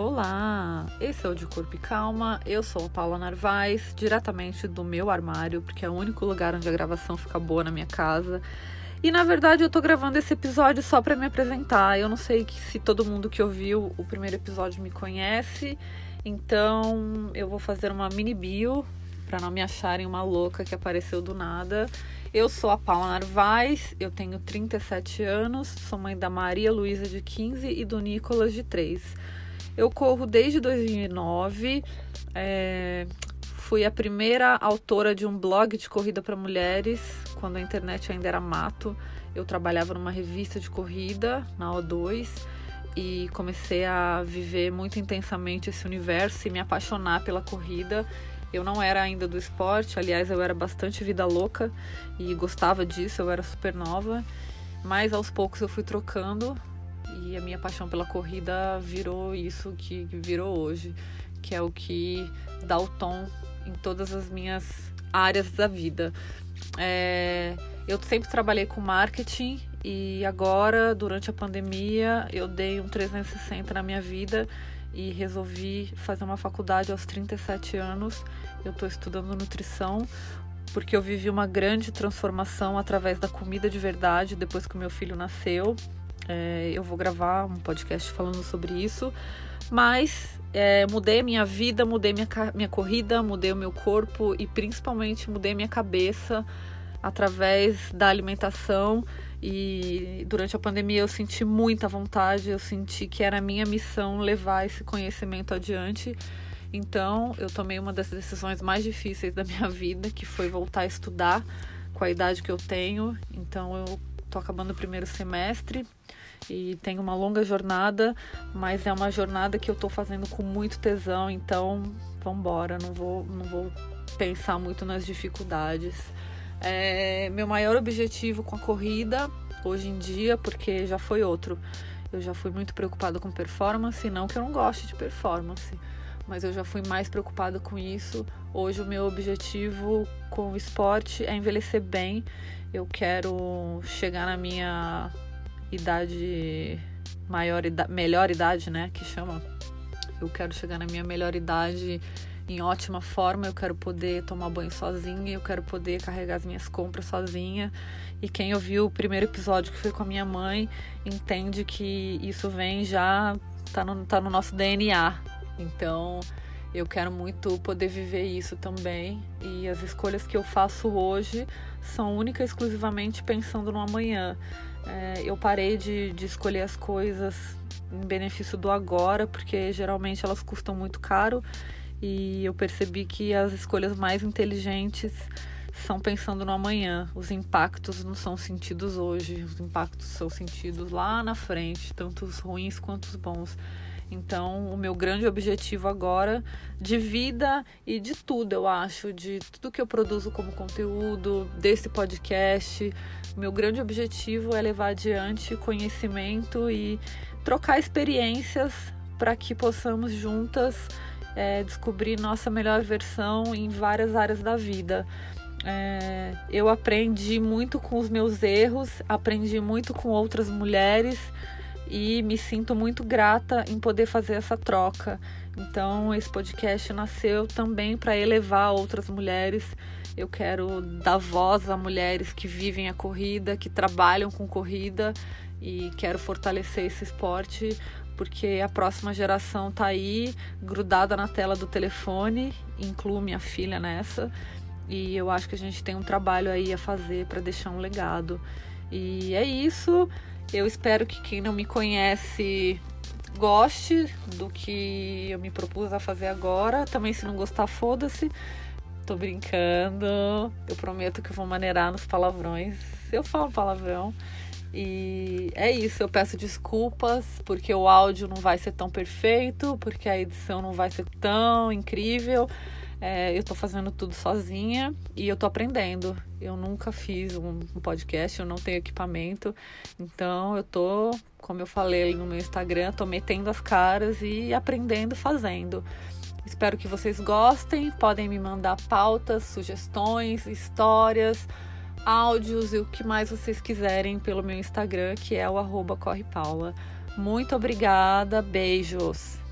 Olá, esse é o De Corpo e Calma. Eu sou a Paula Narvaez, diretamente do meu armário, porque é o único lugar onde a gravação fica boa na minha casa. E na verdade eu tô gravando esse episódio só para me apresentar. Eu não sei se todo mundo que ouviu o primeiro episódio me conhece, então eu vou fazer uma mini bio para não me acharem uma louca que apareceu do nada. Eu sou a Paula Narvaez, eu tenho 37 anos, sou mãe da Maria Luísa de 15 e do Nicolas de 3. Eu corro desde 2009, é, fui a primeira autora de um blog de corrida para mulheres, quando a internet ainda era mato. Eu trabalhava numa revista de corrida, na O2, e comecei a viver muito intensamente esse universo e me apaixonar pela corrida. Eu não era ainda do esporte, aliás, eu era bastante vida louca e gostava disso, eu era super nova, mas aos poucos eu fui trocando e a minha paixão pela corrida virou isso que virou hoje, que é o que dá o tom em todas as minhas áreas da vida. É, eu sempre trabalhei com marketing e agora, durante a pandemia, eu dei um 360 na minha vida e resolvi fazer uma faculdade aos 37 anos. Eu estou estudando nutrição porque eu vivi uma grande transformação através da comida de verdade depois que o meu filho nasceu. É, eu vou gravar um podcast falando sobre isso, mas é, mudei minha vida, mudei minha, minha corrida, mudei o meu corpo e principalmente mudei minha cabeça através da alimentação e durante a pandemia eu senti muita vontade, eu senti que era minha missão levar esse conhecimento adiante. Então, eu tomei uma das decisões mais difíceis da minha vida, que foi voltar a estudar com a idade que eu tenho. Então, eu tô acabando o primeiro semestre e tenho uma longa jornada, mas é uma jornada que eu tô fazendo com muito tesão, então vambora, não vou, não vou pensar muito nas dificuldades. É, meu maior objetivo com a corrida hoje em dia, porque já foi outro. Eu já fui muito preocupada com performance, não que eu não goste de performance, mas eu já fui mais preocupada com isso. Hoje o meu objetivo com o esporte é envelhecer bem. Eu quero chegar na minha idade maior melhor idade, né, que chama. Eu quero chegar na minha melhor idade em ótima forma, eu quero poder tomar banho sozinha, eu quero poder carregar as minhas compras sozinha. E quem ouviu o primeiro episódio que foi com a minha mãe entende que isso vem já, tá no, tá no nosso DNA. Então eu quero muito poder viver isso também. E as escolhas que eu faço hoje são única e exclusivamente pensando no amanhã. É, eu parei de, de escolher as coisas em benefício do agora, porque geralmente elas custam muito caro e eu percebi que as escolhas mais inteligentes são pensando no amanhã. Os impactos não são sentidos hoje, os impactos são sentidos lá na frente, tanto os ruins quanto os bons. Então, o meu grande objetivo agora de vida e de tudo, eu acho, de tudo que eu produzo como conteúdo, desse podcast, meu grande objetivo é levar adiante conhecimento e trocar experiências para que possamos juntas é, descobrir nossa melhor versão em várias áreas da vida. É, eu aprendi muito com os meus erros, aprendi muito com outras mulheres e me sinto muito grata em poder fazer essa troca. Então, esse podcast nasceu também para elevar outras mulheres. Eu quero dar voz a mulheres que vivem a corrida, que trabalham com corrida e quero fortalecer esse esporte porque a próxima geração tá aí grudada na tela do telefone, incluo minha filha nessa, e eu acho que a gente tem um trabalho aí a fazer para deixar um legado. E é isso. Eu espero que quem não me conhece goste do que eu me propus a fazer agora. Também se não gostar, foda-se. Tô brincando. Eu prometo que vou maneirar nos palavrões. Eu falo palavrão. E é isso, eu peço desculpas porque o áudio não vai ser tão perfeito, porque a edição não vai ser tão incrível. É, eu tô fazendo tudo sozinha e eu tô aprendendo. Eu nunca fiz um, podcast, eu não tenho equipamento. Então eu tô, como eu falei no meu Instagram, tô metendo as caras e aprendendo fazendo. Espero que vocês gostem. Podem me mandar pautas, sugestões, histórias áudios e o que mais vocês quiserem pelo meu Instagram, que é o correpaula. Muito obrigada, beijos!